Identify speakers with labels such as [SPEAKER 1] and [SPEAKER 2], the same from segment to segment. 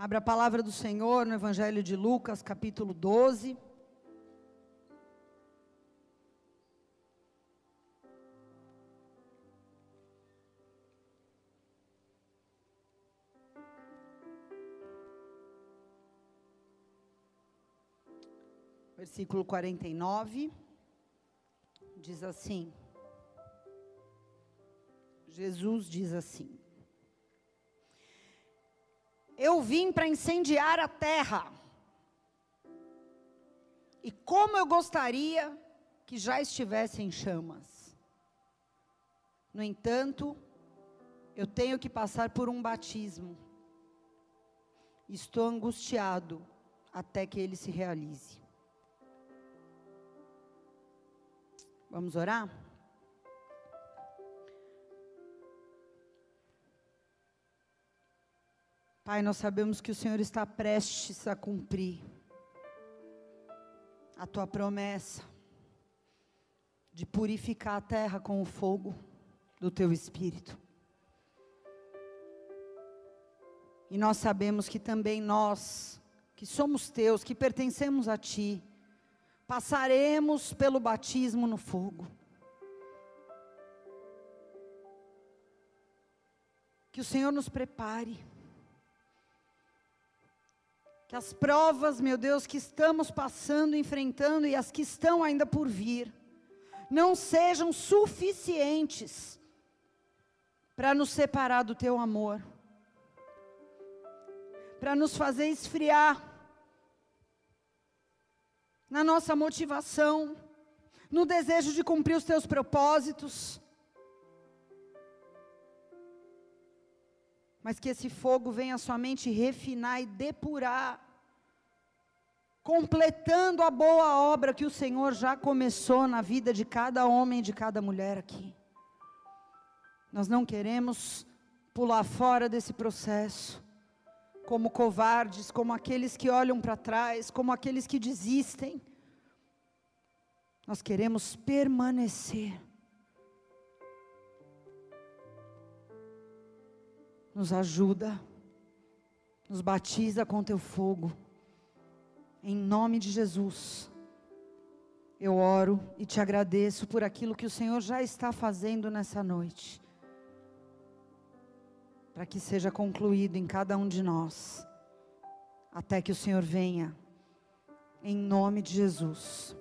[SPEAKER 1] Abra a palavra do Senhor no Evangelho de Lucas, capítulo 12. Versículo 49 diz assim: Jesus diz assim: eu vim para incendiar a terra. E como eu gostaria que já estivesse em chamas. No entanto, eu tenho que passar por um batismo. Estou angustiado até que ele se realize. Vamos orar? Pai, nós sabemos que o Senhor está prestes a cumprir a tua promessa de purificar a terra com o fogo do teu espírito. E nós sabemos que também nós, que somos teus, que pertencemos a ti, passaremos pelo batismo no fogo. Que o Senhor nos prepare que as provas, meu Deus, que estamos passando, enfrentando e as que estão ainda por vir, não sejam suficientes para nos separar do teu amor, para nos fazer esfriar na nossa motivação, no desejo de cumprir os teus propósitos. Mas que esse fogo venha somente refinar e depurar, completando a boa obra que o Senhor já começou na vida de cada homem e de cada mulher aqui. Nós não queremos pular fora desse processo, como covardes, como aqueles que olham para trás, como aqueles que desistem. Nós queremos permanecer nos ajuda, nos batiza com teu fogo. Em nome de Jesus, eu oro e te agradeço por aquilo que o Senhor já está fazendo nessa noite, para que seja concluído em cada um de nós, até que o Senhor venha, em nome de Jesus.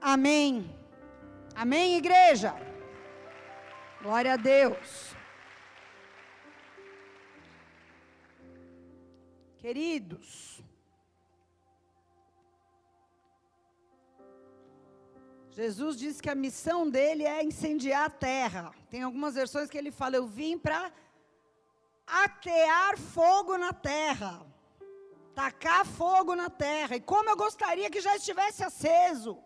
[SPEAKER 1] Amém. Amém, igreja. Glória a Deus. Queridos, Jesus disse que a missão dele é incendiar a terra. Tem algumas versões que ele fala: Eu vim para atear fogo na terra, tacar fogo na terra. E como eu gostaria que já estivesse aceso.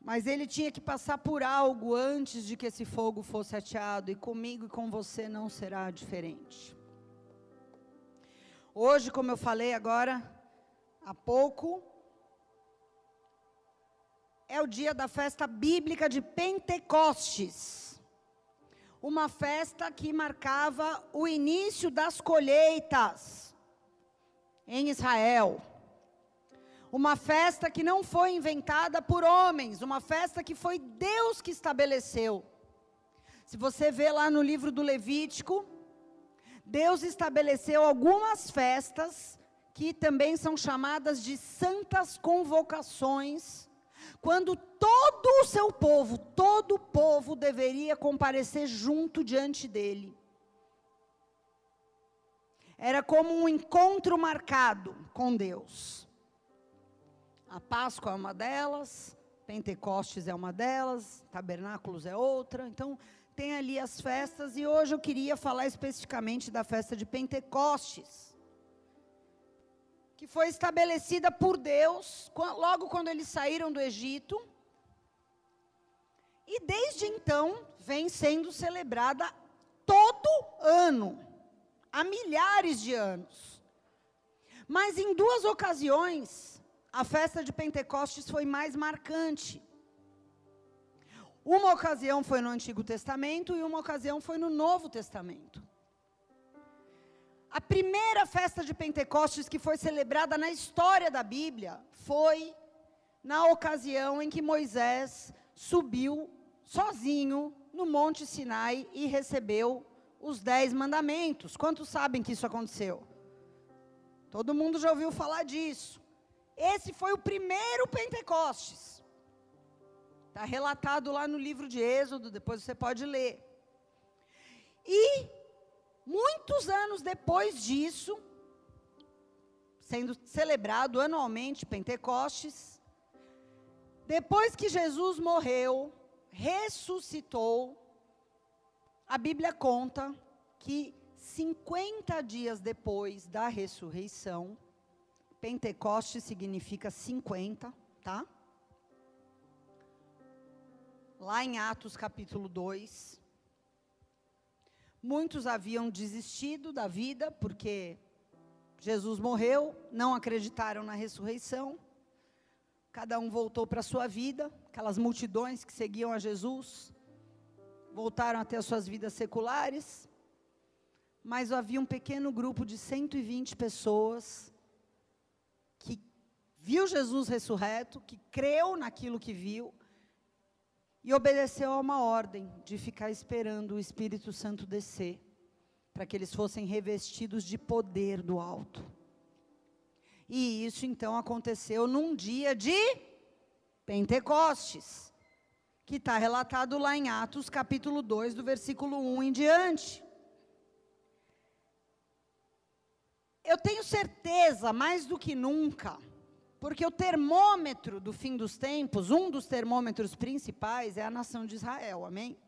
[SPEAKER 1] Mas ele tinha que passar por algo antes de que esse fogo fosse ateado, e comigo e com você não será diferente. Hoje, como eu falei agora, há pouco, é o dia da festa bíblica de Pentecostes. Uma festa que marcava o início das colheitas em Israel. Uma festa que não foi inventada por homens, uma festa que foi Deus que estabeleceu. Se você vê lá no livro do Levítico, Deus estabeleceu algumas festas que também são chamadas de santas convocações, quando todo o seu povo, todo o povo deveria comparecer junto diante dele. Era como um encontro marcado com Deus. A Páscoa é uma delas, Pentecostes é uma delas, Tabernáculos é outra. Então, tem ali as festas e hoje eu queria falar especificamente da festa de Pentecostes, que foi estabelecida por Deus logo quando eles saíram do Egito. E desde então vem sendo celebrada todo ano, há milhares de anos. Mas em duas ocasiões, a festa de Pentecostes foi mais marcante. Uma ocasião foi no Antigo Testamento e uma ocasião foi no Novo Testamento. A primeira festa de Pentecostes que foi celebrada na história da Bíblia foi na ocasião em que Moisés subiu sozinho no Monte Sinai e recebeu os dez mandamentos. Quantos sabem que isso aconteceu? Todo mundo já ouviu falar disso. Esse foi o primeiro Pentecostes. Está relatado lá no livro de Êxodo, depois você pode ler. E muitos anos depois disso, sendo celebrado anualmente Pentecostes, depois que Jesus morreu, ressuscitou, a Bíblia conta que 50 dias depois da ressurreição, Pentecoste significa 50, tá? Lá em Atos capítulo 2, muitos haviam desistido da vida porque Jesus morreu, não acreditaram na ressurreição. Cada um voltou para a sua vida, aquelas multidões que seguiam a Jesus voltaram a ter as suas vidas seculares, mas havia um pequeno grupo de 120 pessoas que viu Jesus ressurreto, que creu naquilo que viu e obedeceu a uma ordem de ficar esperando o Espírito Santo descer, para que eles fossem revestidos de poder do alto. E isso então aconteceu num dia de Pentecostes que está relatado lá em Atos, capítulo 2, do versículo 1 em diante. Eu tenho certeza, mais do que nunca, porque o termômetro do fim dos tempos, um dos termômetros principais, é a nação de Israel, amém?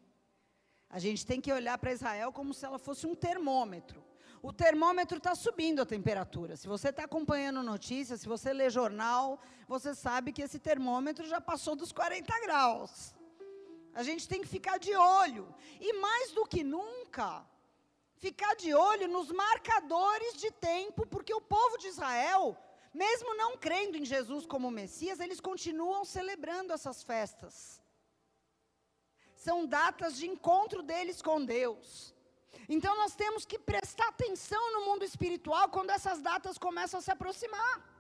[SPEAKER 1] A gente tem que olhar para Israel como se ela fosse um termômetro. O termômetro está subindo a temperatura. Se você está acompanhando notícias, se você lê jornal, você sabe que esse termômetro já passou dos 40 graus. A gente tem que ficar de olho. E mais do que nunca, ficar de olho nos marcadores de tempo, porque o povo de Israel, mesmo não crendo em Jesus como Messias, eles continuam celebrando essas festas. São datas de encontro deles com Deus. Então nós temos que prestar atenção no mundo espiritual quando essas datas começam a se aproximar.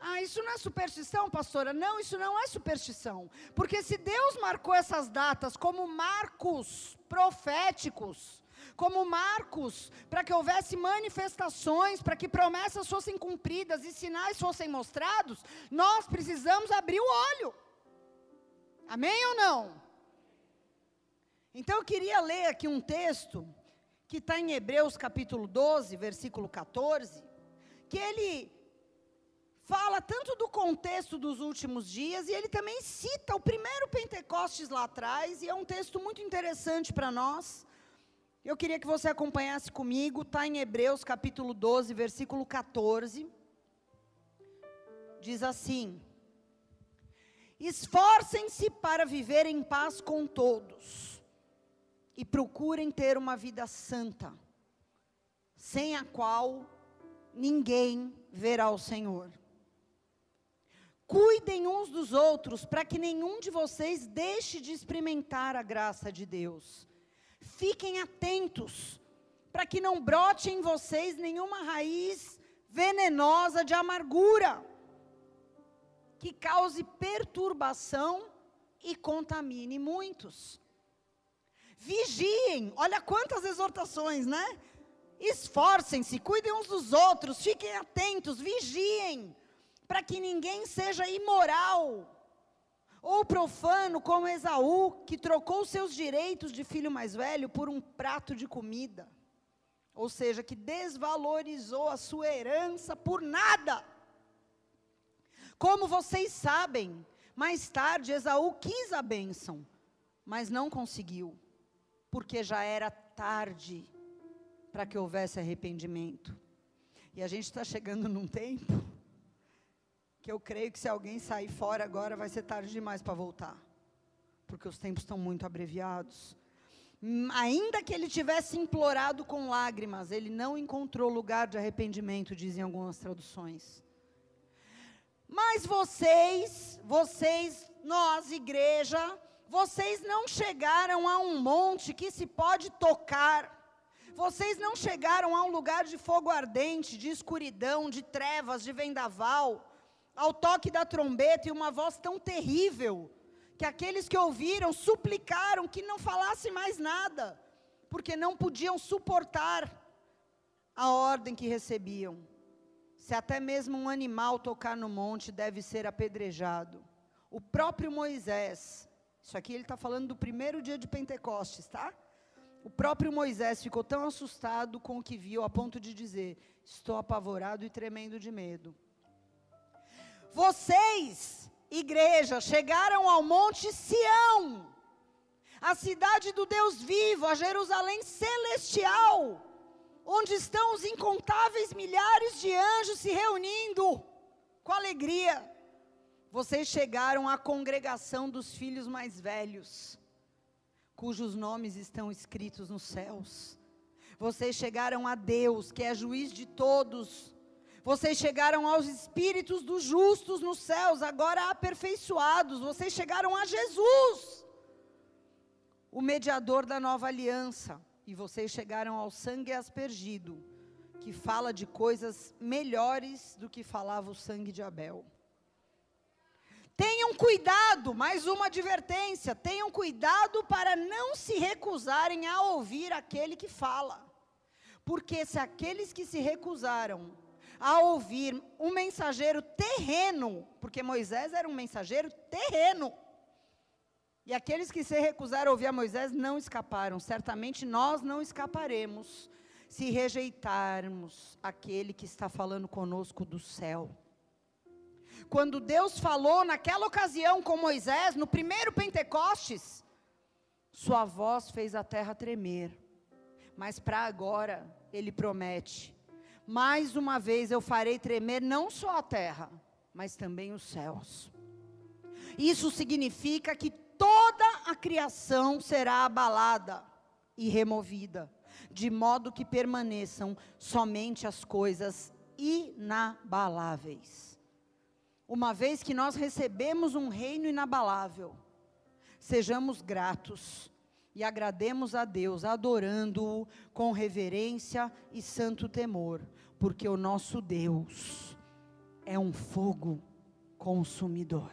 [SPEAKER 1] Ah, isso não é superstição, pastora? Não, isso não é superstição. Porque se Deus marcou essas datas como marcos proféticos, como marcos para que houvesse manifestações, para que promessas fossem cumpridas e sinais fossem mostrados, nós precisamos abrir o olho. Amém ou não? Então eu queria ler aqui um texto que está em Hebreus capítulo 12, versículo 14, que ele fala tanto do contexto dos últimos dias e ele também cita o primeiro Pentecostes lá atrás, e é um texto muito interessante para nós. Eu queria que você acompanhasse comigo, está em Hebreus capítulo 12, versículo 14. Diz assim: Esforcem-se para viver em paz com todos, e procurem ter uma vida santa, sem a qual ninguém verá o Senhor. Cuidem uns dos outros, para que nenhum de vocês deixe de experimentar a graça de Deus. Fiquem atentos, para que não brote em vocês nenhuma raiz venenosa de amargura, que cause perturbação e contamine muitos. Vigiem, olha quantas exortações, né? Esforcem-se, cuidem uns dos outros, fiquem atentos, vigiem para que ninguém seja imoral ou profano como Esaú, que trocou seus direitos de filho mais velho por um prato de comida. Ou seja, que desvalorizou a sua herança por nada. Como vocês sabem, mais tarde Esaú quis a bênção, mas não conseguiu, porque já era tarde para que houvesse arrependimento. E a gente está chegando num tempo que eu creio que se alguém sair fora agora vai ser tarde demais para voltar, porque os tempos estão muito abreviados. Hum, ainda que ele tivesse implorado com lágrimas, ele não encontrou lugar de arrependimento, dizem algumas traduções. Mas vocês, vocês, nós, igreja, vocês não chegaram a um monte que se pode tocar, Vocês não chegaram a um lugar de fogo ardente, de escuridão, de trevas, de vendaval, ao toque da trombeta e uma voz tão terrível, que aqueles que ouviram suplicaram que não falasse mais nada, porque não podiam suportar a ordem que recebiam. Se até mesmo um animal tocar no monte, deve ser apedrejado. O próprio Moisés, isso aqui ele está falando do primeiro dia de Pentecostes, tá? O próprio Moisés ficou tão assustado com o que viu, a ponto de dizer: Estou apavorado e tremendo de medo. Vocês, igreja, chegaram ao Monte Sião, a cidade do Deus vivo, a Jerusalém celestial, onde estão os incontáveis milhares de anjos se reunindo com alegria. Vocês chegaram à congregação dos filhos mais velhos, cujos nomes estão escritos nos céus. Vocês chegaram a Deus, que é juiz de todos. Vocês chegaram aos espíritos dos justos nos céus, agora aperfeiçoados. Vocês chegaram a Jesus, o mediador da nova aliança. E vocês chegaram ao sangue aspergido, que fala de coisas melhores do que falava o sangue de Abel. Tenham cuidado, mais uma advertência: tenham cuidado para não se recusarem a ouvir aquele que fala. Porque se aqueles que se recusaram a ouvir um mensageiro terreno, porque Moisés era um mensageiro terreno, e aqueles que se recusaram a ouvir a Moisés não escaparam, certamente nós não escaparemos se rejeitarmos aquele que está falando conosco do céu. Quando Deus falou naquela ocasião com Moisés, no primeiro Pentecostes, sua voz fez a terra tremer. Mas para agora, ele promete: mais uma vez eu farei tremer não só a terra, mas também os céus. Isso significa que toda a criação será abalada e removida, de modo que permaneçam somente as coisas inabaláveis uma vez que nós recebemos um reino inabalável, sejamos gratos e agrademos a Deus, adorando-o com reverência e santo temor, porque o nosso Deus é um fogo consumidor.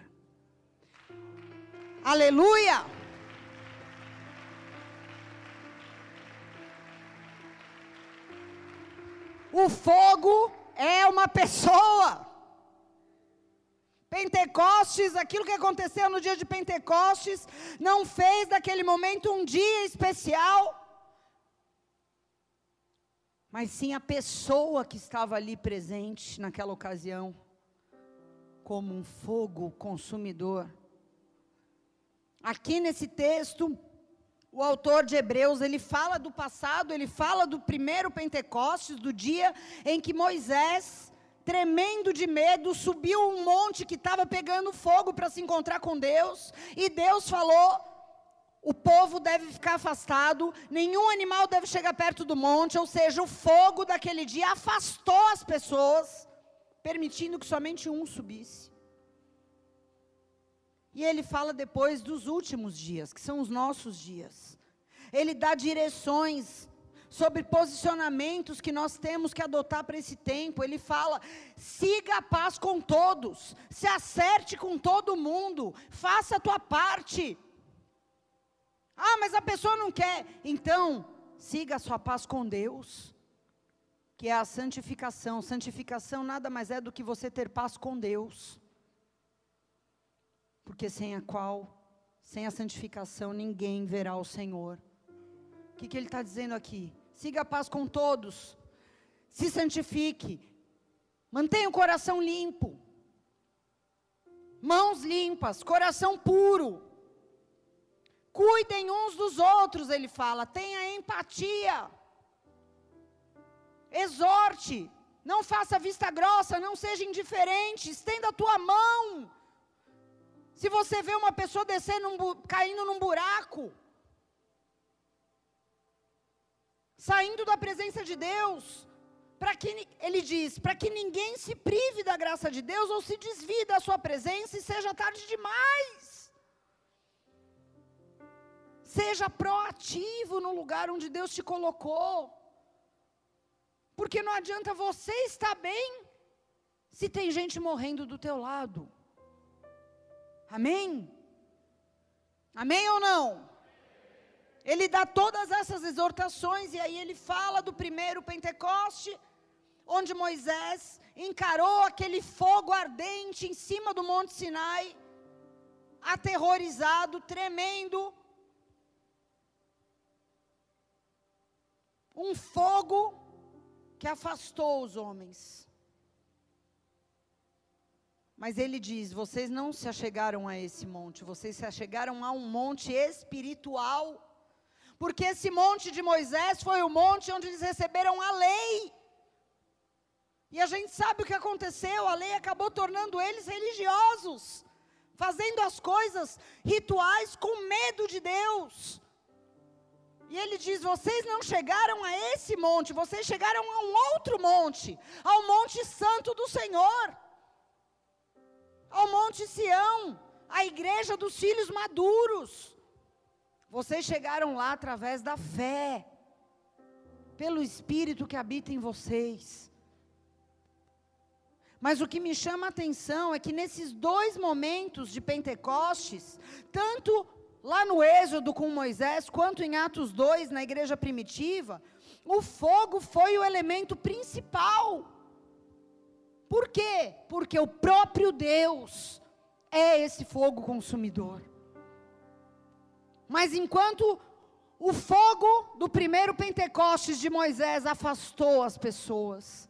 [SPEAKER 1] Aleluia! O fogo é uma pessoa. Pentecostes, aquilo que aconteceu no dia de Pentecostes, não fez daquele momento um dia especial, mas sim a pessoa que estava ali presente naquela ocasião, como um fogo consumidor. Aqui nesse texto, o autor de Hebreus, ele fala do passado, ele fala do primeiro Pentecostes, do dia em que Moisés tremendo de medo, subiu um monte que estava pegando fogo para se encontrar com Deus, e Deus falou: o povo deve ficar afastado, nenhum animal deve chegar perto do monte, ou seja, o fogo daquele dia afastou as pessoas, permitindo que somente um subisse. E ele fala depois dos últimos dias, que são os nossos dias. Ele dá direções sobre posicionamentos que nós temos que adotar para esse tempo. Ele fala: siga a paz com todos, se acerte com todo mundo, faça a tua parte. Ah, mas a pessoa não quer. Então, siga a sua paz com Deus, que é a santificação. Santificação nada mais é do que você ter paz com Deus. Porque sem a qual, sem a santificação, ninguém verá o Senhor. O que, que ele está dizendo aqui? Siga a paz com todos. Se santifique. Mantenha o coração limpo. Mãos limpas, coração puro. Cuidem uns dos outros, ele fala. Tenha empatia. Exorte. Não faça vista grossa, não seja indiferente. Estenda a tua mão. Se você vê uma pessoa descendo, caindo num buraco, saindo da presença de Deus, para que ele diz, para que ninguém se prive da graça de Deus ou se desvie da sua presença e seja tarde demais. Seja proativo no lugar onde Deus te colocou. Porque não adianta você estar bem se tem gente morrendo do teu lado. Amém? Amém ou não? Ele dá todas essas exortações e aí ele fala do primeiro Pentecoste, onde Moisés encarou aquele fogo ardente em cima do Monte Sinai, aterrorizado, tremendo. Um fogo que afastou os homens. Mas ele diz: vocês não se achegaram a esse monte, vocês se achegaram a um monte espiritual. Porque esse monte de Moisés foi o monte onde eles receberam a lei. E a gente sabe o que aconteceu, a lei acabou tornando eles religiosos, fazendo as coisas rituais com medo de Deus. E ele diz: vocês não chegaram a esse monte, vocês chegaram a um outro monte, ao Monte Santo do Senhor, ao Monte Sião, a igreja dos filhos maduros. Vocês chegaram lá através da fé, pelo Espírito que habita em vocês. Mas o que me chama a atenção é que nesses dois momentos de Pentecostes, tanto lá no Êxodo com Moisés, quanto em Atos 2, na igreja primitiva, o fogo foi o elemento principal. Por quê? Porque o próprio Deus é esse fogo consumidor. Mas enquanto o fogo do primeiro Pentecostes de Moisés afastou as pessoas,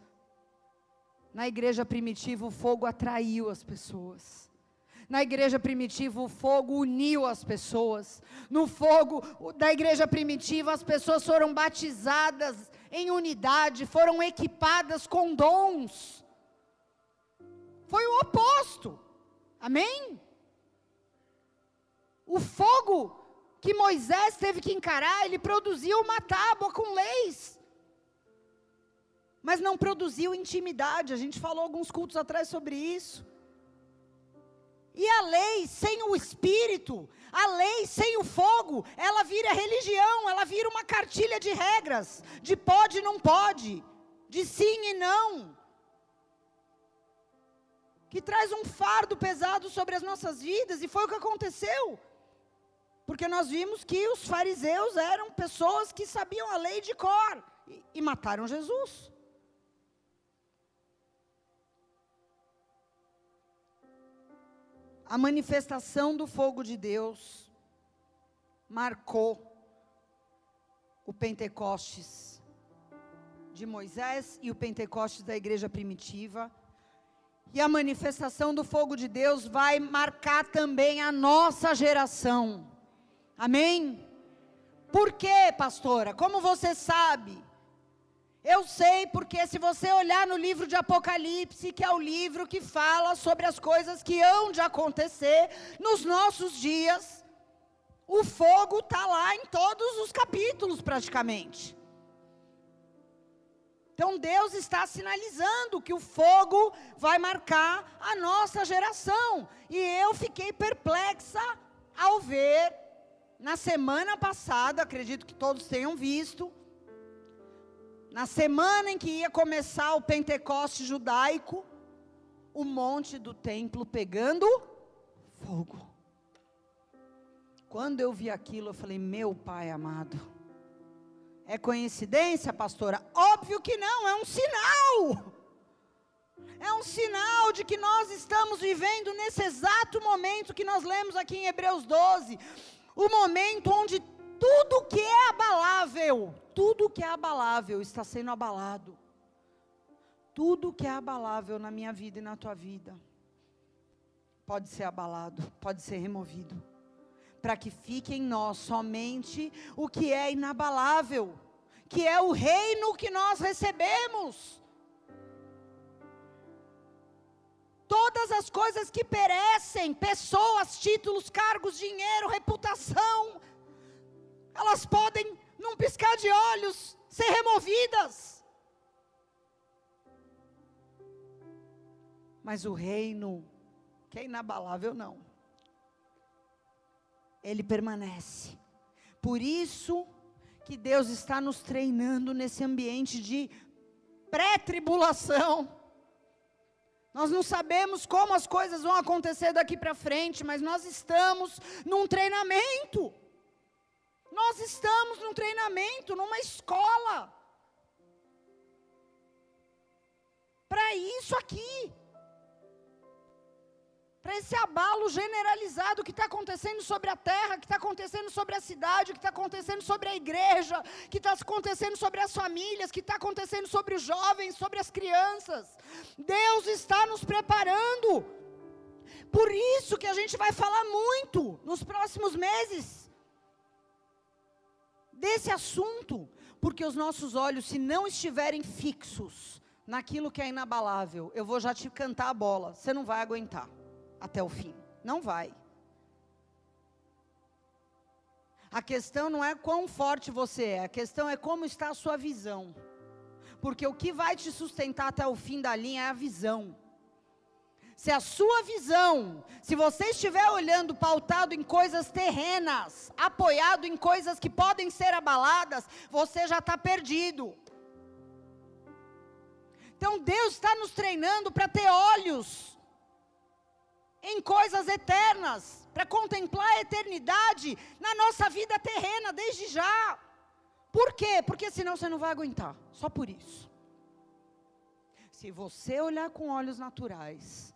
[SPEAKER 1] na igreja primitiva o fogo atraiu as pessoas. Na igreja primitiva, o fogo uniu as pessoas. No fogo da igreja primitiva, as pessoas foram batizadas em unidade, foram equipadas com dons. Foi o oposto. Amém? O fogo que Moisés teve que encarar, ele produziu uma tábua com leis. Mas não produziu intimidade. A gente falou alguns cultos atrás sobre isso. E a lei sem o espírito, a lei sem o fogo, ela vira religião, ela vira uma cartilha de regras, de pode e não pode, de sim e não. Que traz um fardo pesado sobre as nossas vidas, e foi o que aconteceu. Porque nós vimos que os fariseus eram pessoas que sabiam a lei de cor e, e mataram Jesus. A manifestação do fogo de Deus marcou o Pentecostes de Moisés e o Pentecostes da igreja primitiva. E a manifestação do fogo de Deus vai marcar também a nossa geração. Amém? Por quê, pastora? Como você sabe? Eu sei porque se você olhar no livro de Apocalipse, que é o livro que fala sobre as coisas que hão de acontecer nos nossos dias, o fogo está lá em todos os capítulos praticamente. Então Deus está sinalizando que o fogo vai marcar a nossa geração. E eu fiquei perplexa ao ver na semana passada, acredito que todos tenham visto, na semana em que ia começar o Pentecoste judaico, o monte do templo pegando fogo. Quando eu vi aquilo, eu falei: Meu pai amado, é coincidência, pastora? Óbvio que não, é um sinal. É um sinal de que nós estamos vivendo nesse exato momento que nós lemos aqui em Hebreus 12 o momento onde tudo que é abalável, tudo que é abalável está sendo abalado. Tudo que é abalável na minha vida e na tua vida pode ser abalado, pode ser removido, para que fique em nós somente o que é inabalável, que é o reino que nós recebemos. Todas as coisas que perecem, pessoas, títulos, cargos, dinheiro, reputação, elas podem, num piscar de olhos, ser removidas. Mas o reino, que é inabalável, não. Ele permanece. Por isso que Deus está nos treinando nesse ambiente de pré-tribulação. Nós não sabemos como as coisas vão acontecer daqui para frente, mas nós estamos num treinamento. Nós estamos num treinamento, numa escola. Para isso aqui para esse abalo generalizado que está acontecendo sobre a terra, que está acontecendo sobre a cidade, que está acontecendo sobre a igreja, que está acontecendo sobre as famílias, que está acontecendo sobre os jovens, sobre as crianças. Deus está nos preparando. Por isso que a gente vai falar muito nos próximos meses desse assunto, porque os nossos olhos, se não estiverem fixos naquilo que é inabalável, eu vou já te cantar a bola, você não vai aguentar até o fim. Não vai. A questão não é quão forte você é, a questão é como está a sua visão. Porque o que vai te sustentar até o fim da linha é a visão. Se a sua visão, se você estiver olhando pautado em coisas terrenas, apoiado em coisas que podem ser abaladas, você já está perdido. Então Deus está nos treinando para ter olhos em coisas eternas, para contemplar a eternidade na nossa vida terrena desde já. Por quê? Porque senão você não vai aguentar. Só por isso. Se você olhar com olhos naturais,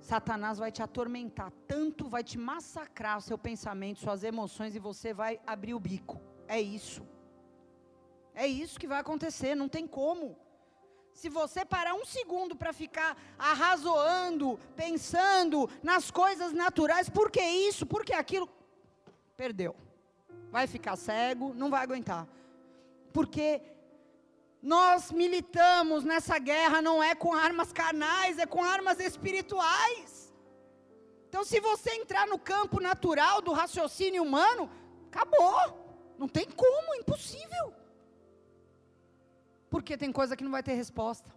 [SPEAKER 1] Satanás vai te atormentar tanto, vai te massacrar seu pensamento, suas emoções e você vai abrir o bico. É isso. É isso que vai acontecer, não tem como. Se você parar um segundo para ficar arrazoando, pensando nas coisas naturais, por que isso, por que aquilo, perdeu. Vai ficar cego, não vai aguentar. Porque nós militamos nessa guerra não é com armas carnais, é com armas espirituais. Então, se você entrar no campo natural do raciocínio humano, acabou. Não tem como, impossível. Porque tem coisa que não vai ter resposta.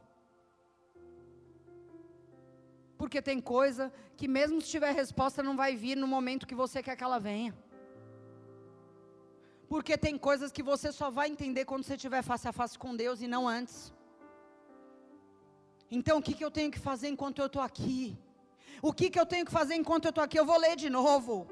[SPEAKER 1] Porque tem coisa que, mesmo se tiver resposta, não vai vir no momento que você quer que ela venha. Porque tem coisas que você só vai entender quando você estiver face a face com Deus e não antes. Então, o que, que eu tenho que fazer enquanto eu estou aqui? O que, que eu tenho que fazer enquanto eu estou aqui? Eu vou ler de novo.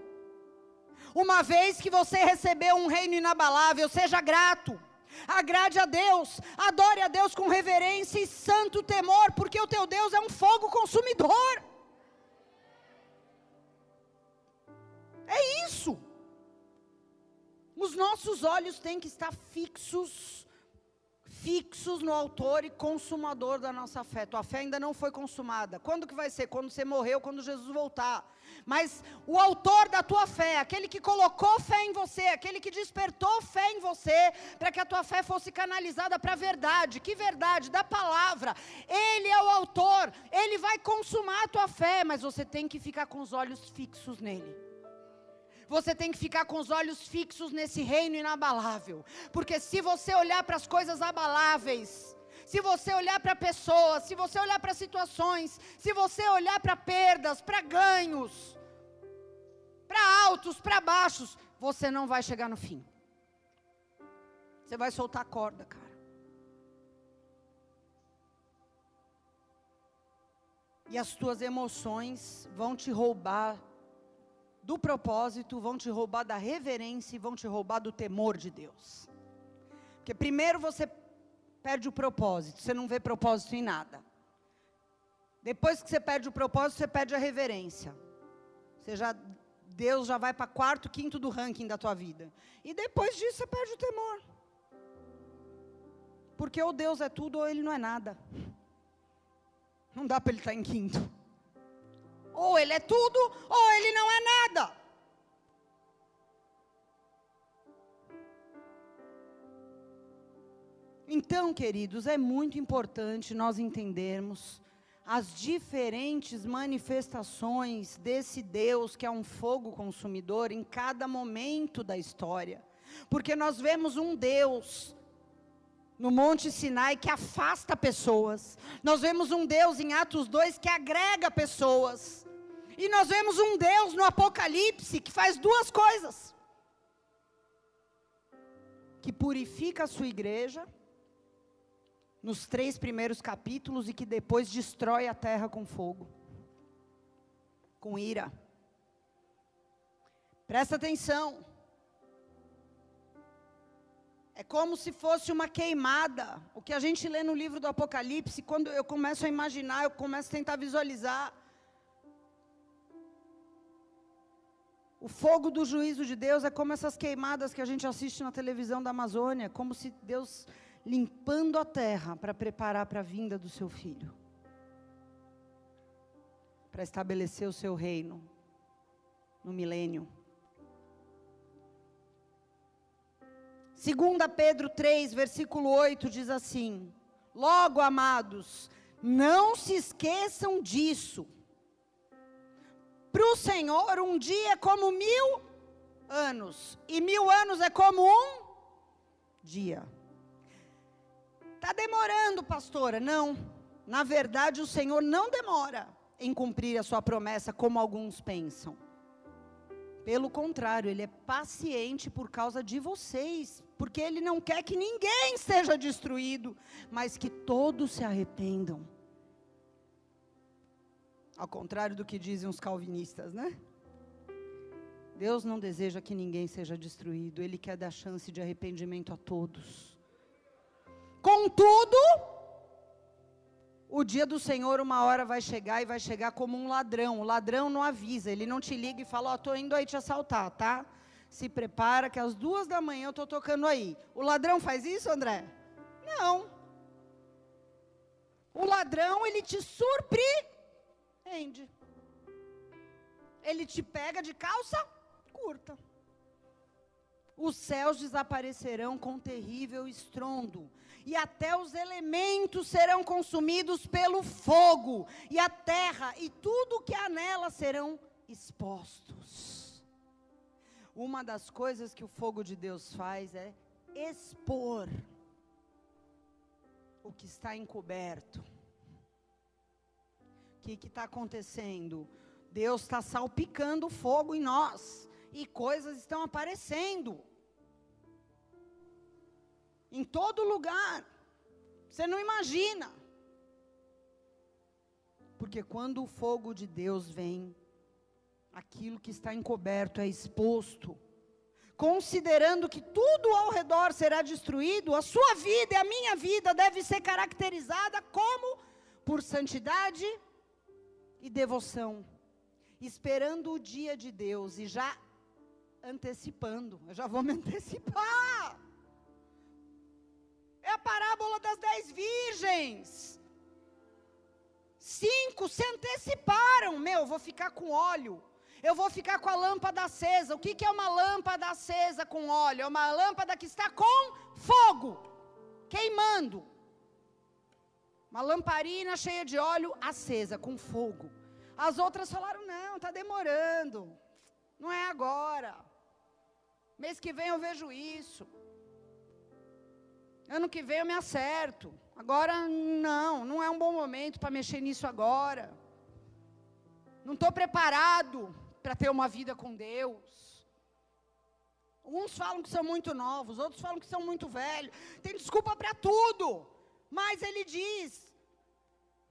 [SPEAKER 1] Uma vez que você recebeu um reino inabalável, seja grato. Agrade a Deus, adore a Deus com reverência e santo temor, porque o teu Deus é um fogo consumidor. É isso. Os nossos olhos têm que estar fixos fixos no autor e consumador da nossa fé. Tua fé ainda não foi consumada. Quando que vai ser? Quando você morreu, quando Jesus voltar. Mas o autor da tua fé, aquele que colocou fé em você, aquele que despertou fé em você, para que a tua fé fosse canalizada para a verdade. Que verdade? Da palavra. Ele é o autor, ele vai consumar a tua fé, mas você tem que ficar com os olhos fixos nele você tem que ficar com os olhos fixos nesse reino inabalável. Porque se você olhar para as coisas abaláveis, se você olhar para pessoas, se você olhar para situações, se você olhar para perdas, para ganhos, para altos, para baixos, você não vai chegar no fim. Você vai soltar a corda, cara. E as tuas emoções vão te roubar do propósito, vão te roubar da reverência e vão te roubar do temor de Deus. Porque primeiro você perde o propósito, você não vê propósito em nada. Depois que você perde o propósito, você perde a reverência. Você já, Deus já vai para quarto, quinto do ranking da tua vida. E depois disso você perde o temor. Porque ou Deus é tudo ou ele não é nada. Não dá para ele estar tá em quinto. Ou ele é tudo, ou ele não é nada. Então, queridos, é muito importante nós entendermos as diferentes manifestações desse Deus que é um fogo consumidor em cada momento da história. Porque nós vemos um Deus no Monte Sinai que afasta pessoas. Nós vemos um Deus em Atos 2 que agrega pessoas. E nós vemos um Deus no Apocalipse que faz duas coisas: que purifica a sua igreja, nos três primeiros capítulos e que depois destrói a terra com fogo, com ira. Presta atenção. É como se fosse uma queimada. O que a gente lê no livro do Apocalipse, quando eu começo a imaginar, eu começo a tentar visualizar. O fogo do juízo de Deus é como essas queimadas que a gente assiste na televisão da Amazônia, como se Deus limpando a terra para preparar para a vinda do seu filho, para estabelecer o seu reino no milênio. Segunda Pedro 3, versículo 8 diz assim: Logo, amados, não se esqueçam disso. Para o Senhor, um dia é como mil anos, e mil anos é como um dia. Está demorando, pastora? Não. Na verdade, o Senhor não demora em cumprir a sua promessa, como alguns pensam. Pelo contrário, ele é paciente por causa de vocês, porque ele não quer que ninguém seja destruído, mas que todos se arrependam. Ao contrário do que dizem os calvinistas, né? Deus não deseja que ninguém seja destruído, ele quer dar chance de arrependimento a todos. Contudo, o dia do Senhor, uma hora vai chegar e vai chegar como um ladrão. O ladrão não avisa, ele não te liga e fala: Ó, oh, estou indo aí te assaltar, tá? Se prepara que às duas da manhã eu estou tocando aí. O ladrão faz isso, André? Não. O ladrão, ele te surpreende. Ele te pega de calça curta. Os céus desaparecerão com terrível estrondo e até os elementos serão consumidos pelo fogo, e a terra e tudo que há nela serão expostos. Uma das coisas que o fogo de Deus faz é expor o que está encoberto. O que está acontecendo? Deus está salpicando fogo em nós, e coisas estão aparecendo em todo lugar. Você não imagina. Porque quando o fogo de Deus vem, aquilo que está encoberto é exposto. Considerando que tudo ao redor será destruído, a sua vida e a minha vida deve ser caracterizada como por santidade e devoção, esperando o dia de Deus e já antecipando. Eu já vou me antecipar. É a parábola das dez virgens. Cinco se anteciparam. Meu, vou ficar com óleo. Eu vou ficar com a lâmpada acesa. O que, que é uma lâmpada acesa com óleo? É uma lâmpada que está com fogo, queimando. Uma lamparina cheia de óleo acesa, com fogo. As outras falaram: não, está demorando. Não é agora. Mês que vem eu vejo isso. Ano que vem eu me acerto. Agora não, não é um bom momento para mexer nisso agora. Não estou preparado para ter uma vida com Deus. Uns falam que são muito novos, outros falam que são muito velhos. Tem desculpa para tudo. Mas ele diz: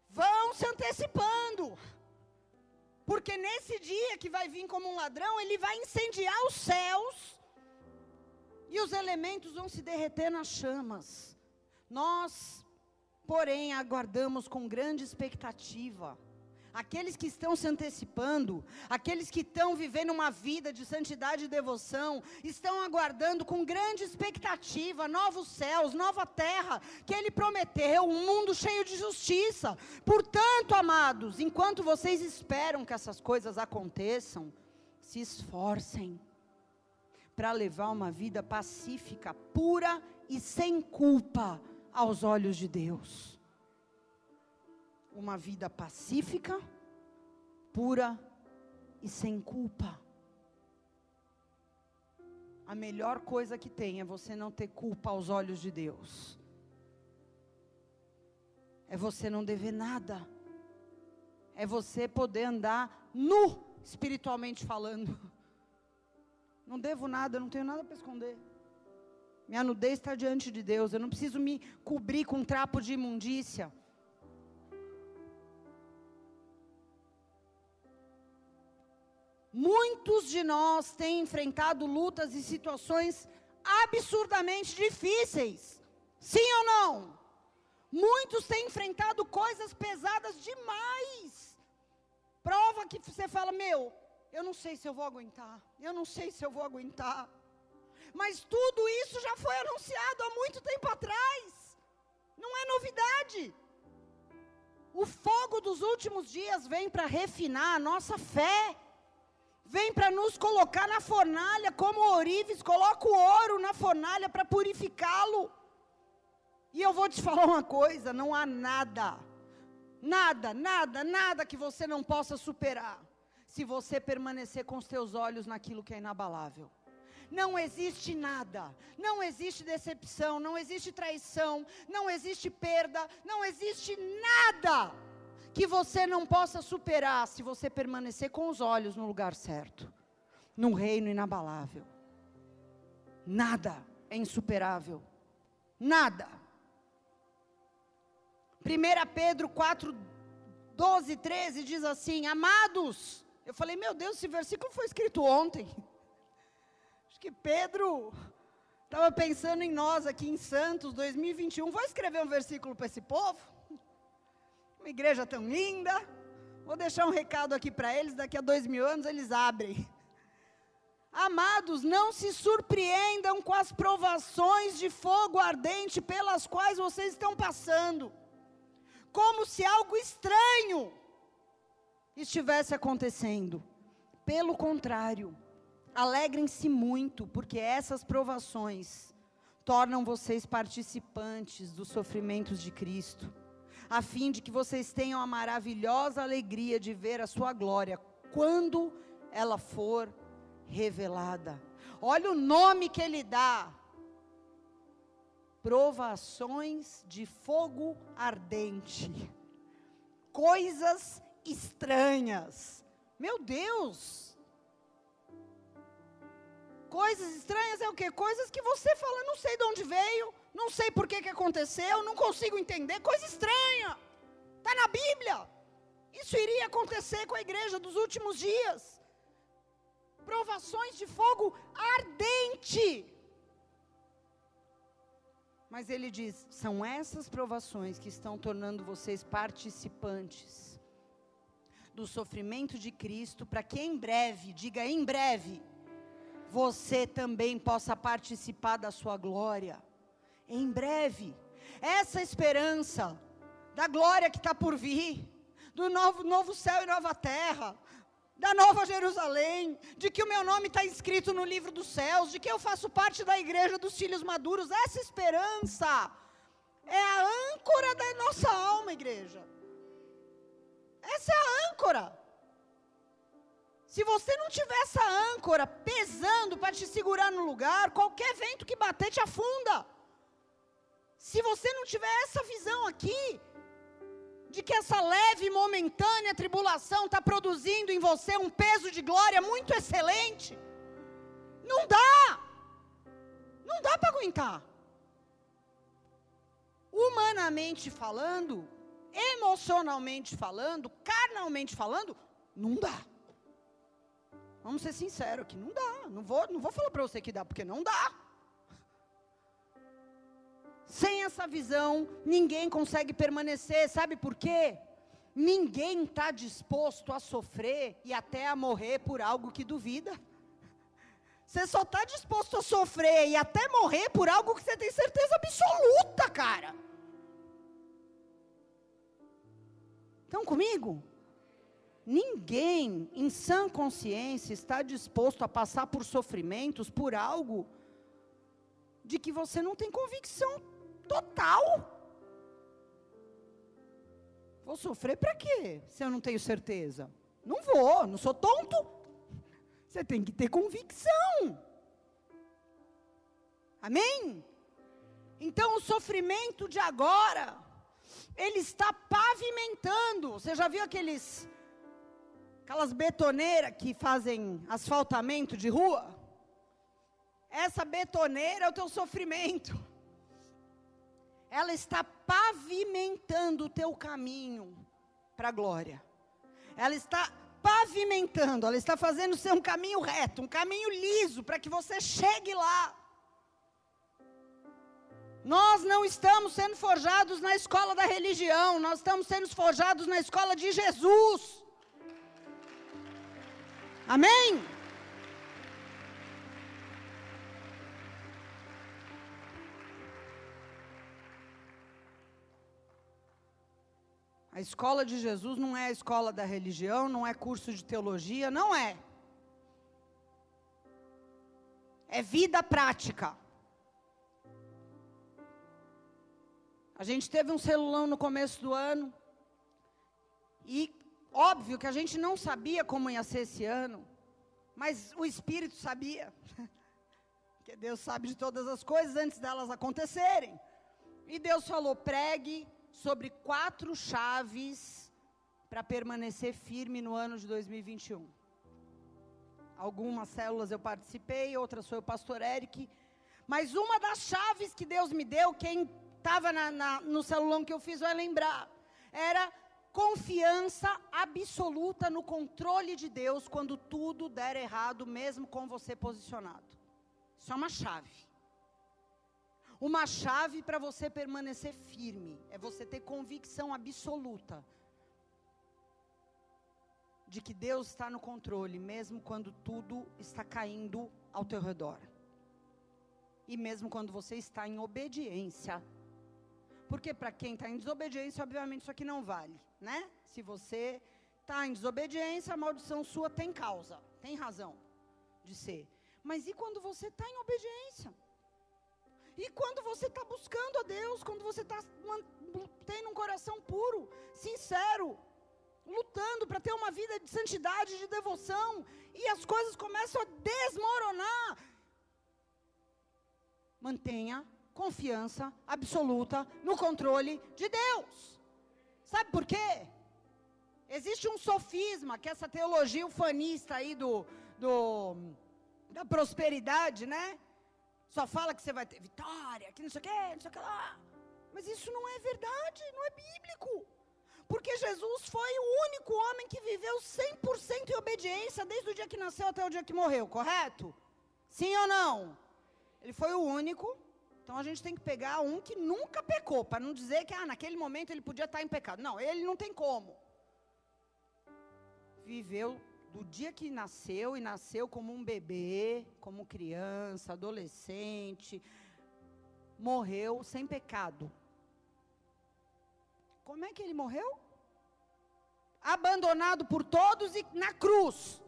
[SPEAKER 1] vão se antecipando. Porque nesse dia que vai vir como um ladrão, ele vai incendiar os céus e os elementos vão se derreter nas chamas. Nós, porém, aguardamos com grande expectativa. Aqueles que estão se antecipando, aqueles que estão vivendo uma vida de santidade e devoção, estão aguardando com grande expectativa novos céus, nova terra, que Ele prometeu, um mundo cheio de justiça. Portanto, amados, enquanto vocês esperam que essas coisas aconteçam, se esforcem para levar uma vida pacífica, pura e sem culpa aos olhos de Deus. Uma vida pacífica, pura e sem culpa. A melhor coisa que tem é você não ter culpa aos olhos de Deus. É você não dever nada. É você poder andar nu, espiritualmente falando. Não devo nada, não tenho nada para esconder. Minha nudez está diante de Deus. Eu não preciso me cobrir com um trapo de imundícia. Muitos de nós têm enfrentado lutas e situações absurdamente difíceis. Sim ou não? Muitos têm enfrentado coisas pesadas demais. Prova que você fala: Meu, eu não sei se eu vou aguentar. Eu não sei se eu vou aguentar. Mas tudo isso já foi anunciado há muito tempo atrás. Não é novidade. O fogo dos últimos dias vem para refinar a nossa fé. Vem para nos colocar na fornalha, como Orives coloca o ouro na fornalha para purificá-lo. E eu vou te falar uma coisa: não há nada, nada, nada, nada que você não possa superar, se você permanecer com os seus olhos naquilo que é inabalável. Não existe nada, não existe decepção, não existe traição, não existe perda, não existe nada que você não possa superar se você permanecer com os olhos no lugar certo, num reino inabalável. Nada é insuperável, nada. 1 Pedro 4, 12, 13 diz assim: Amados, eu falei, meu Deus, esse versículo foi escrito ontem que Pedro estava pensando em nós aqui em Santos, 2021. Vou escrever um versículo para esse povo. Uma igreja tão linda. Vou deixar um recado aqui para eles. Daqui a dois mil anos eles abrem. Amados, não se surpreendam com as provações de fogo ardente pelas quais vocês estão passando, como se algo estranho estivesse acontecendo. Pelo contrário, Alegrem-se muito, porque essas provações tornam vocês participantes dos sofrimentos de Cristo, a fim de que vocês tenham a maravilhosa alegria de ver a sua glória quando ela for revelada. Olha o nome que ele dá: provações de fogo ardente, coisas estranhas. Meu Deus! Coisas estranhas é o quê? Coisas que você fala, não sei de onde veio, não sei por que, que aconteceu, não consigo entender, coisa estranha. Está na Bíblia. Isso iria acontecer com a igreja dos últimos dias. Provações de fogo ardente. Mas ele diz: são essas provações que estão tornando vocês participantes do sofrimento de Cristo, para que em breve, diga em breve, você também possa participar da sua glória. Em breve, essa esperança da glória que está por vir, do novo, novo céu e nova terra, da nova Jerusalém, de que o meu nome está inscrito no livro dos céus, de que eu faço parte da igreja dos filhos maduros, essa esperança é a âncora da nossa alma, igreja. Essa é a âncora. Se você não tiver essa âncora pesando para te segurar no lugar, qualquer vento que bater te afunda. Se você não tiver essa visão aqui, de que essa leve e momentânea tribulação está produzindo em você um peso de glória muito excelente, não dá. Não dá para aguentar. Humanamente falando, emocionalmente falando, carnalmente falando, não dá. Vamos ser sinceros aqui, não dá. Não vou, não vou falar para você que dá, porque não dá. Sem essa visão, ninguém consegue permanecer. Sabe por quê? Ninguém está disposto a sofrer e até a morrer por algo que duvida. Você só está disposto a sofrer e até morrer por algo que você tem certeza absoluta, cara. Estão comigo? Ninguém em sã consciência está disposto a passar por sofrimentos por algo de que você não tem convicção total. Vou sofrer para quê? Se eu não tenho certeza? Não vou, não sou tonto. Você tem que ter convicção. Amém? Então o sofrimento de agora, ele está pavimentando. Você já viu aqueles aquelas betoneiras que fazem asfaltamento de rua, essa betoneira é o teu sofrimento. Ela está pavimentando o teu caminho para a glória. Ela está pavimentando, ela está fazendo ser um caminho reto, um caminho liso, para que você chegue lá. Nós não estamos sendo forjados na escola da religião, nós estamos sendo forjados na escola de Jesus. Amém? A escola de Jesus não é a escola da religião, não é curso de teologia, não é. É vida prática. A gente teve um celulão no começo do ano. E óbvio que a gente não sabia como ia ser esse ano. Mas o Espírito sabia. Porque Deus sabe de todas as coisas antes delas acontecerem. E Deus falou: pregue sobre quatro chaves para permanecer firme no ano de 2021. Algumas células eu participei, outras foi o pastor Eric. Mas uma das chaves que Deus me deu, quem estava no celulão que eu fiz vai lembrar, era confiança absoluta no controle de Deus quando tudo der errado, mesmo com você posicionado. Isso é uma chave. Uma chave para você permanecer firme é você ter convicção absoluta de que Deus está no controle, mesmo quando tudo está caindo ao teu redor. E mesmo quando você está em obediência. Porque para quem está em desobediência, obviamente isso aqui não vale, né? Se você está em desobediência, a maldição sua tem causa, tem razão de ser. Mas e quando você está em obediência? E quando você está buscando a Deus, quando você está tendo um coração puro, sincero, lutando para ter uma vida de santidade, de devoção, e as coisas começam a desmoronar, mantenha confiança absoluta no controle de Deus. Sabe por quê? Existe um sofisma, que essa teologia ufanista aí do, do, da prosperidade, né? Só fala que você vai ter vitória, que não sei o quê, não sei o que lá. Mas isso não é verdade, não é bíblico. Porque Jesus foi o único homem que viveu 100% em obediência desde o dia que nasceu até o dia que morreu, correto? Sim ou não? Ele foi o único. Então a gente tem que pegar um que nunca pecou, para não dizer que ah, naquele momento ele podia estar em pecado. Não, ele não tem como. Viveu do dia que nasceu e nasceu como um bebê, como criança, adolescente, morreu sem pecado. Como é que ele morreu? Abandonado por todos e na cruz.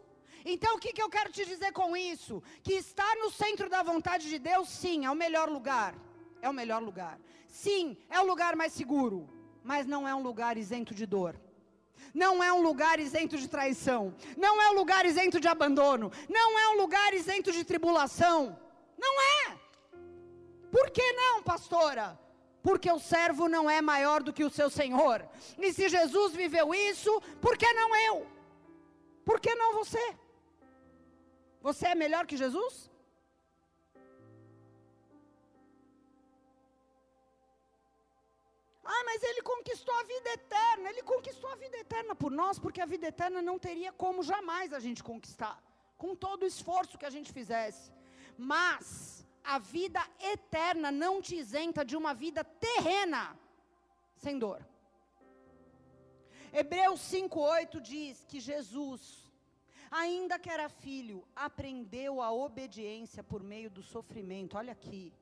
[SPEAKER 1] Então, o que, que eu quero te dizer com isso? Que estar no centro da vontade de Deus, sim, é o melhor lugar. É o melhor lugar. Sim, é o lugar mais seguro. Mas não é um lugar isento de dor não é um lugar isento de traição, não é um lugar isento de abandono, não é um lugar isento de tribulação. Não é. Por que não, pastora? Porque o servo não é maior do que o seu senhor. E se Jesus viveu isso, por que não eu? Por que não você? Você é melhor que Jesus? Ah, mas ele conquistou a vida eterna. Ele conquistou a vida eterna por nós, porque a vida eterna não teria como jamais a gente conquistar, com todo o esforço que a gente fizesse. Mas a vida eterna não te isenta de uma vida terrena sem dor. Hebreus 5:8 diz que Jesus, ainda que era filho, aprendeu a obediência por meio do sofrimento. Olha aqui.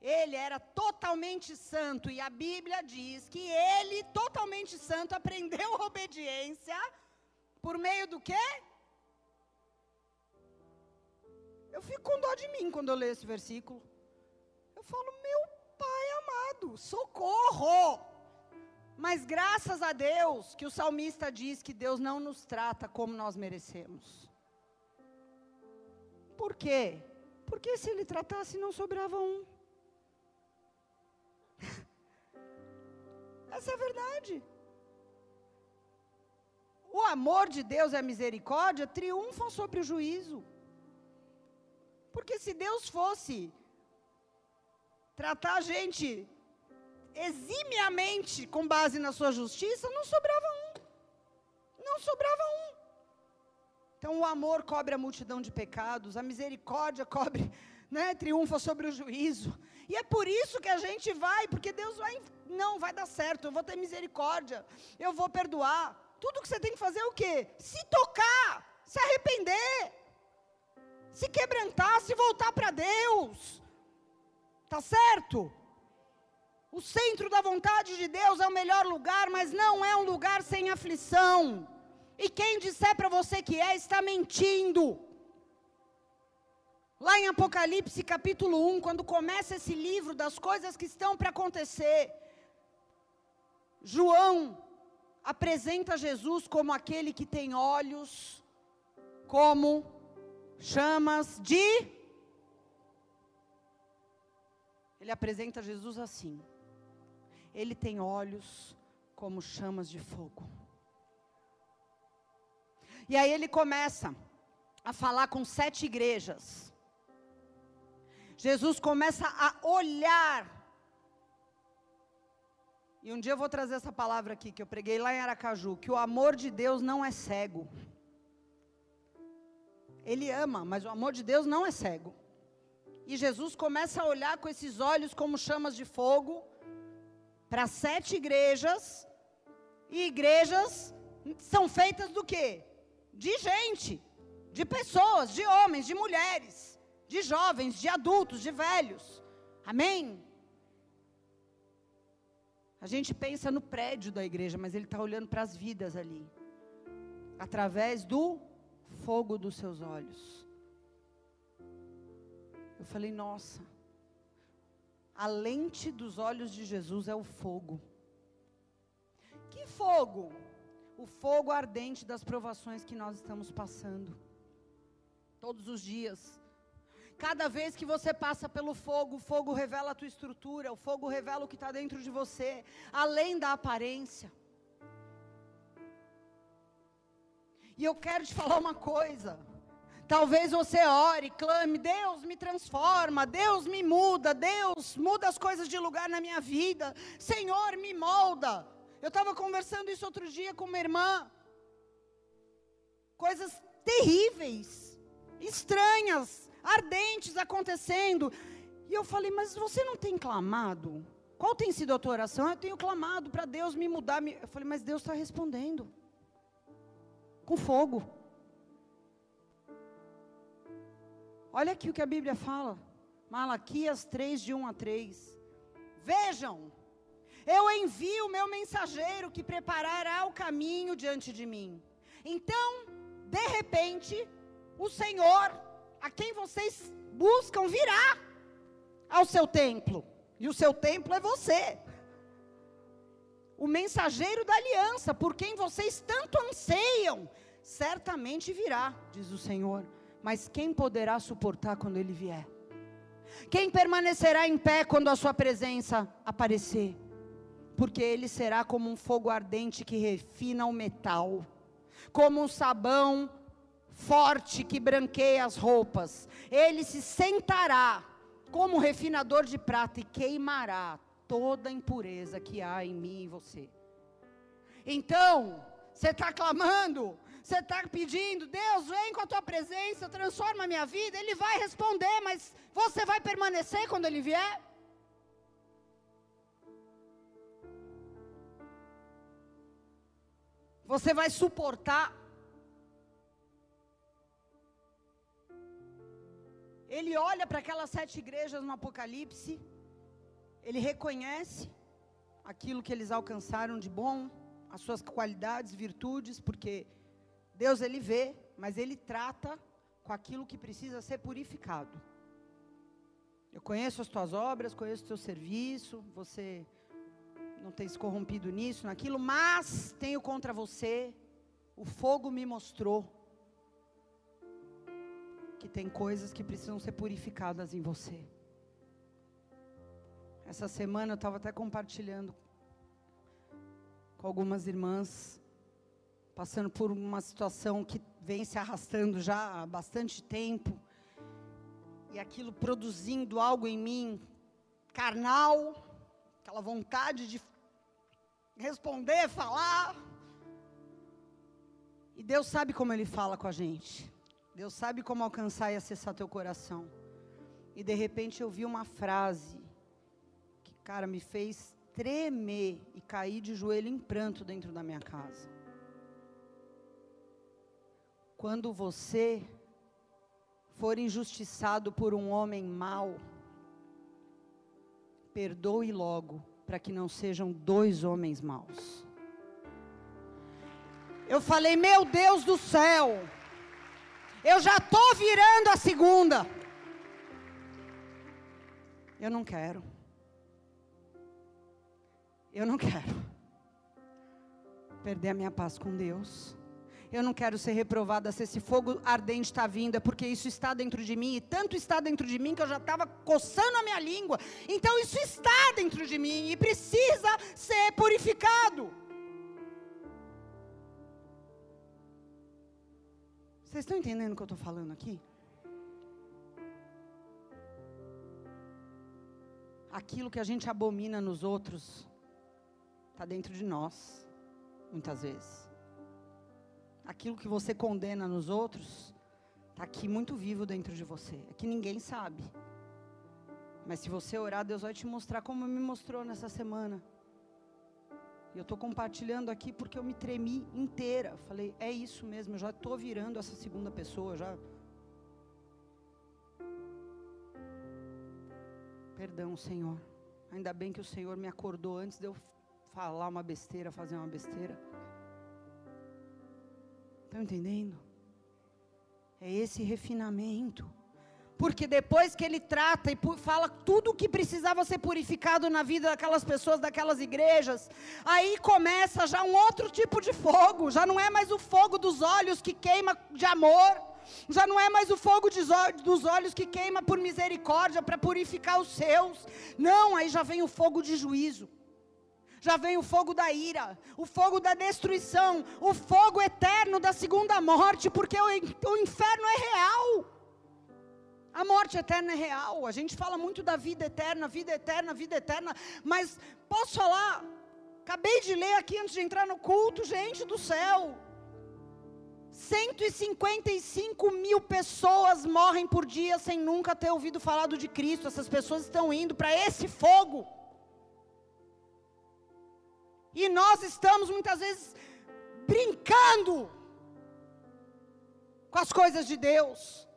[SPEAKER 1] Ele era totalmente santo e a Bíblia diz que ele, totalmente santo, aprendeu a obediência por meio do quê? Eu fico com dó de mim quando eu leio esse versículo. Eu falo, meu Pai amado, socorro! Mas graças a Deus que o salmista diz que Deus não nos trata como nós merecemos. Por quê? Porque se ele tratasse, não sobrava um. Essa é a verdade. O amor de Deus e a misericórdia triunfam sobre o juízo. Porque se Deus fosse tratar a gente eximiamente com base na sua justiça, não sobrava um. Não sobrava um. Então o amor cobre a multidão de pecados, a misericórdia cobre, né, triunfa sobre o juízo. E é por isso que a gente vai, porque Deus vai, não, vai dar certo, eu vou ter misericórdia, eu vou perdoar. Tudo que você tem que fazer é o quê? Se tocar, se arrepender, se quebrantar, se voltar para Deus. Tá certo? O centro da vontade de Deus é o melhor lugar, mas não é um lugar sem aflição. E quem disser para você que é, está mentindo. Lá em Apocalipse capítulo 1, quando começa esse livro das coisas que estão para acontecer, João apresenta Jesus como aquele que tem olhos, como chamas de. Ele apresenta Jesus assim. Ele tem olhos como chamas de fogo. E aí ele começa a falar com sete igrejas. Jesus começa a olhar. E um dia eu vou trazer essa palavra aqui que eu preguei lá em Aracaju, que o amor de Deus não é cego. Ele ama, mas o amor de Deus não é cego. E Jesus começa a olhar com esses olhos como chamas de fogo para sete igrejas. E igrejas são feitas do quê? de gente, de pessoas, de homens, de mulheres, de jovens, de adultos, de velhos. Amém? A gente pensa no prédio da igreja, mas ele está olhando para as vidas ali, através do fogo dos seus olhos. Eu falei, nossa, a lente dos olhos de Jesus é o fogo. Que fogo? o fogo ardente das provações que nós estamos passando. Todos os dias. Cada vez que você passa pelo fogo, o fogo revela a tua estrutura, o fogo revela o que está dentro de você, além da aparência. E eu quero te falar uma coisa. Talvez você ore, clame, Deus me transforma, Deus me muda, Deus muda as coisas de lugar na minha vida, Senhor me molda. Eu estava conversando isso outro dia com uma irmã. Coisas terríveis, estranhas, ardentes acontecendo. E eu falei, mas você não tem clamado? Qual tem sido a tua oração? Eu tenho clamado para Deus me mudar. Eu falei, mas Deus está respondendo. Com fogo. Olha aqui o que a Bíblia fala. Malaquias 3, de 1 a 3. Vejam, eu envio o meu mensageiro que preparará o caminho diante de mim. Então, de repente, o Senhor, a quem vocês buscam, virá ao seu templo. E o seu templo é você. O mensageiro da aliança, por quem vocês tanto anseiam, certamente virá, diz o Senhor. Mas quem poderá suportar quando ele vier? Quem permanecerá em pé quando a sua presença aparecer? porque ele será como um fogo ardente que refina o metal, como um sabão forte que branqueia as roupas. Ele se sentará como um refinador de prata e queimará toda a impureza que há em mim e você. Então, você está clamando, você está pedindo, Deus, vem com a tua presença, transforma a minha vida. Ele vai responder, mas você vai permanecer quando ele vier? Você vai suportar. Ele olha para aquelas sete igrejas no Apocalipse, ele reconhece aquilo que eles alcançaram de bom, as suas qualidades, virtudes, porque Deus ele vê, mas ele trata com aquilo que precisa ser purificado. Eu conheço as tuas obras, conheço o teu serviço, você não tem se corrompido nisso, naquilo, mas tenho contra você, o fogo me mostrou que tem coisas que precisam ser purificadas em você. Essa semana eu estava até compartilhando com algumas irmãs, passando por uma situação que vem se arrastando já há bastante tempo. e aquilo produzindo algo em mim carnal, aquela vontade de responder, falar. E Deus sabe como Ele fala com a gente. Deus sabe como alcançar e acessar teu coração. E de repente eu vi uma frase que, cara, me fez tremer e cair de joelho em pranto dentro da minha casa. Quando você for injustiçado por um homem mau, perdoe logo, para que não sejam dois homens maus. Eu falei, meu Deus do céu, eu já estou virando a segunda. Eu não quero. Eu não quero perder a minha paz com Deus. Eu não quero ser reprovada se esse fogo ardente está vindo, é porque isso está dentro de mim, e tanto está dentro de mim que eu já estava coçando a minha língua. Então isso está dentro de mim e precisa ser purificado. Vocês estão entendendo o que eu estou falando aqui? Aquilo que a gente abomina nos outros, está dentro de nós, muitas vezes aquilo que você condena nos outros, está aqui muito vivo dentro de você. É que ninguém sabe. Mas se você orar, Deus vai te mostrar como me mostrou nessa semana. E eu estou compartilhando aqui porque eu me tremi inteira. Falei, é isso mesmo, eu já estou virando essa segunda pessoa, já. Perdão, Senhor. Ainda bem que o Senhor me acordou antes de eu falar uma besteira, fazer uma besteira. Estão entendendo? É esse refinamento. Porque depois que ele trata e fala tudo o que precisava ser purificado na vida daquelas pessoas, daquelas igrejas, aí começa já um outro tipo de fogo. Já não é mais o fogo dos olhos que queima de amor. Já não é mais o fogo dos olhos que queima por misericórdia para purificar os seus. Não, aí já vem o fogo de juízo já vem o fogo da ira, o fogo da destruição, o fogo eterno da segunda morte, porque o, inferno é real. A morte eterna é real. A gente fala muito da vida eterna, vida eterna, vida eterna, mas posso falar? Acabei de ler aqui antes de entrar no culto, gente do céu. 155 mil pessoas morrem por dia sem nunca ter ouvido falar de Cristo. Essas pessoas estão indo para esse fogo. E nós estamos muitas vezes brincando com as coisas de Deus.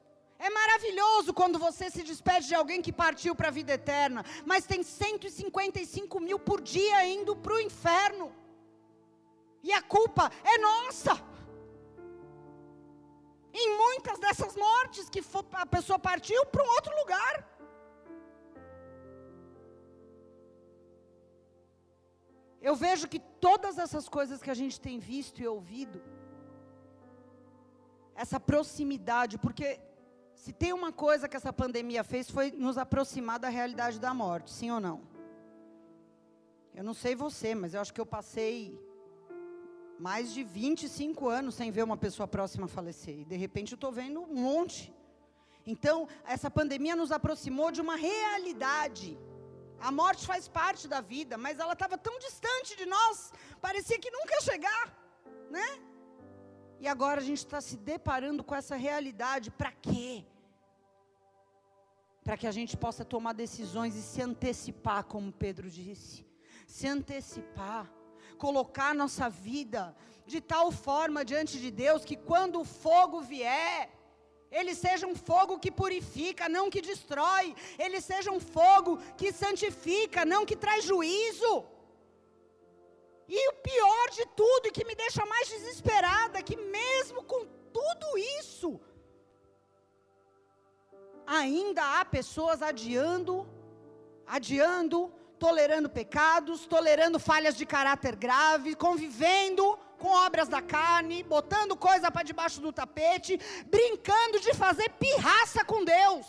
[SPEAKER 1] É maravilhoso quando você se despede de alguém que partiu para a vida eterna, mas tem 155 mil por dia indo para o inferno. E a culpa é nossa. Em muitas dessas mortes que a pessoa partiu para um outro lugar. Eu vejo que todas essas coisas que a gente tem visto e ouvido, essa proximidade, porque se tem uma coisa que essa pandemia fez foi nos aproximar da realidade da morte, sim ou não? Eu não sei você, mas eu acho que eu passei mais de 25 anos sem ver uma pessoa próxima falecer. E de repente eu estou vendo um monte. Então, essa pandemia nos aproximou de uma realidade a morte faz parte da vida, mas ela estava tão distante de nós, parecia que nunca ia chegar, né? E agora a gente está se deparando com essa realidade, para quê? Para que a gente possa tomar decisões e se antecipar, como Pedro disse. Se antecipar, colocar nossa vida de tal forma diante de Deus que quando o fogo vier, ele seja um fogo que purifica, não que destrói. Ele seja um fogo que santifica, não que traz juízo. E o pior de tudo, e que me deixa mais desesperada, que mesmo com tudo isso, ainda há pessoas adiando, adiando, tolerando pecados, tolerando falhas de caráter grave, convivendo com obras da carne, botando coisa para debaixo do tapete, brincando de fazer pirraça com Deus.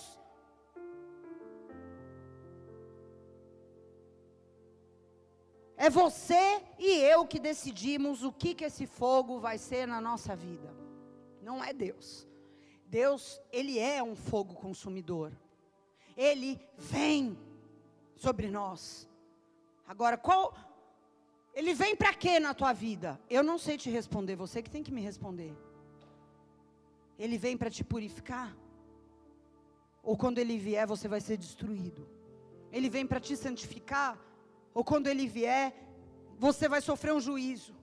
[SPEAKER 1] É você e eu que decidimos o que, que esse fogo vai ser na nossa vida. Não é Deus. Deus, Ele é um fogo consumidor. Ele vem sobre nós. Agora, qual. Ele vem para quê na tua vida? Eu não sei te responder, você que tem que me responder. Ele vem para te purificar? Ou quando ele vier, você vai ser destruído? Ele vem para te santificar? Ou quando ele vier, você vai sofrer um juízo?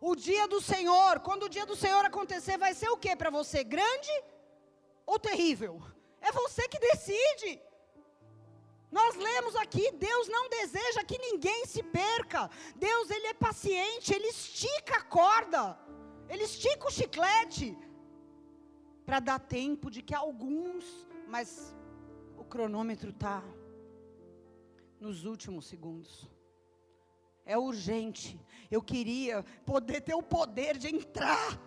[SPEAKER 1] O dia do Senhor, quando o dia do Senhor acontecer, vai ser o que para você? Grande ou terrível? É você que decide. Nós lemos aqui, Deus não deseja que ninguém se perca. Deus, ele é paciente, ele estica a corda. Ele estica o chiclete para dar tempo de que alguns, mas o cronômetro está nos últimos segundos. É urgente. Eu queria poder ter o poder de entrar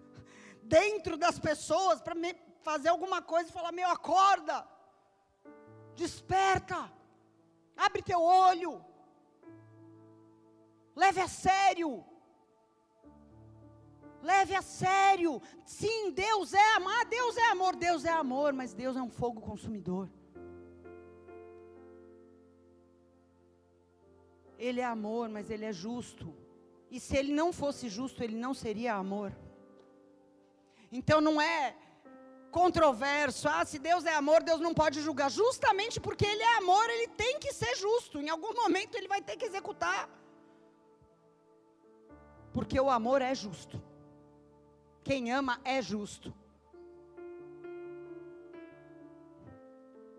[SPEAKER 1] dentro das pessoas para fazer alguma coisa e falar: meu, acorda, desperta, abre teu olho, leve a sério. Leve a sério. Sim, Deus é amar, Deus é amor, Deus é amor, mas Deus é um fogo consumidor. Ele é amor, mas ele é justo. E se ele não fosse justo, ele não seria amor. Então não é controverso. Ah, se Deus é amor, Deus não pode julgar. Justamente porque Ele é amor, Ele tem que ser justo. Em algum momento Ele vai ter que executar. Porque o amor é justo. Quem ama é justo.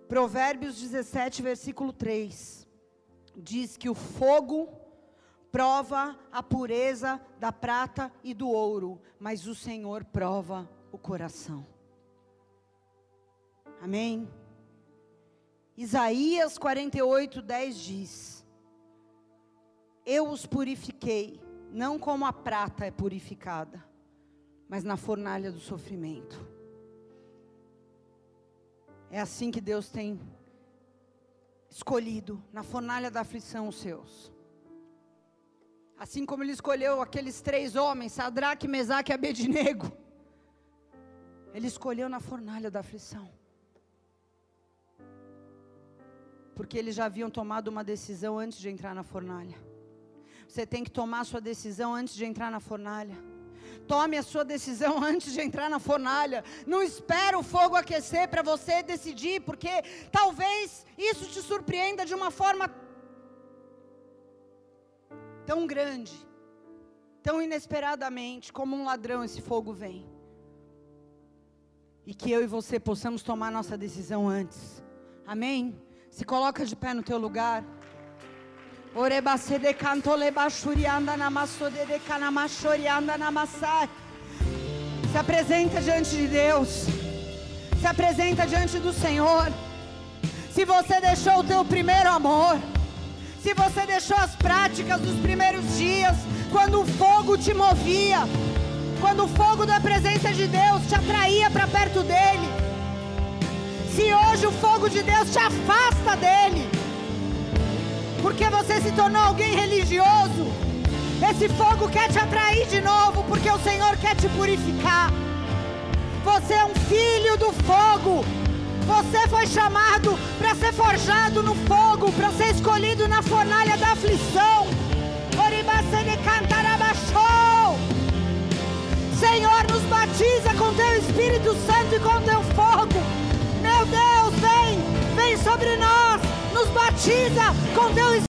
[SPEAKER 1] Provérbios 17, versículo 3 diz que o fogo prova a pureza da prata e do ouro, mas o Senhor prova o coração. Amém? Isaías 48, 10 diz: Eu os purifiquei, não como a prata é purificada, mas na fornalha do sofrimento. É assim que Deus tem escolhido na fornalha da aflição os seus. Assim como ele escolheu aqueles três homens, Sadraque, Mesaque e Abednego. Ele escolheu na fornalha da aflição. Porque eles já haviam tomado uma decisão antes de entrar na fornalha. Você tem que tomar sua decisão antes de entrar na fornalha. Tome a sua decisão antes de entrar na fornalha. Não espere o fogo aquecer para você decidir, porque talvez isso te surpreenda de uma forma tão grande, tão inesperadamente, como um ladrão esse fogo vem. E que eu e você possamos tomar nossa decisão antes. Amém? Se coloca de pé no teu lugar. Se apresenta diante de Deus. Se apresenta diante do Senhor. Se você deixou o teu primeiro amor, se você deixou as práticas dos primeiros dias, quando o fogo te movia, quando o fogo da presença de Deus te atraía para perto dele, se hoje o fogo de Deus te afasta dele, porque você se tornou alguém religioso. Esse fogo quer te atrair de novo, porque o Senhor quer te purificar. Você é um filho do fogo. Você foi chamado para ser forjado no fogo, para ser escolhido na fornalha da aflição. Senhor, nos batiza com teu Espírito Santo e com teu fogo. Meu Deus, vem, vem sobre nós nos batiza com Espírito.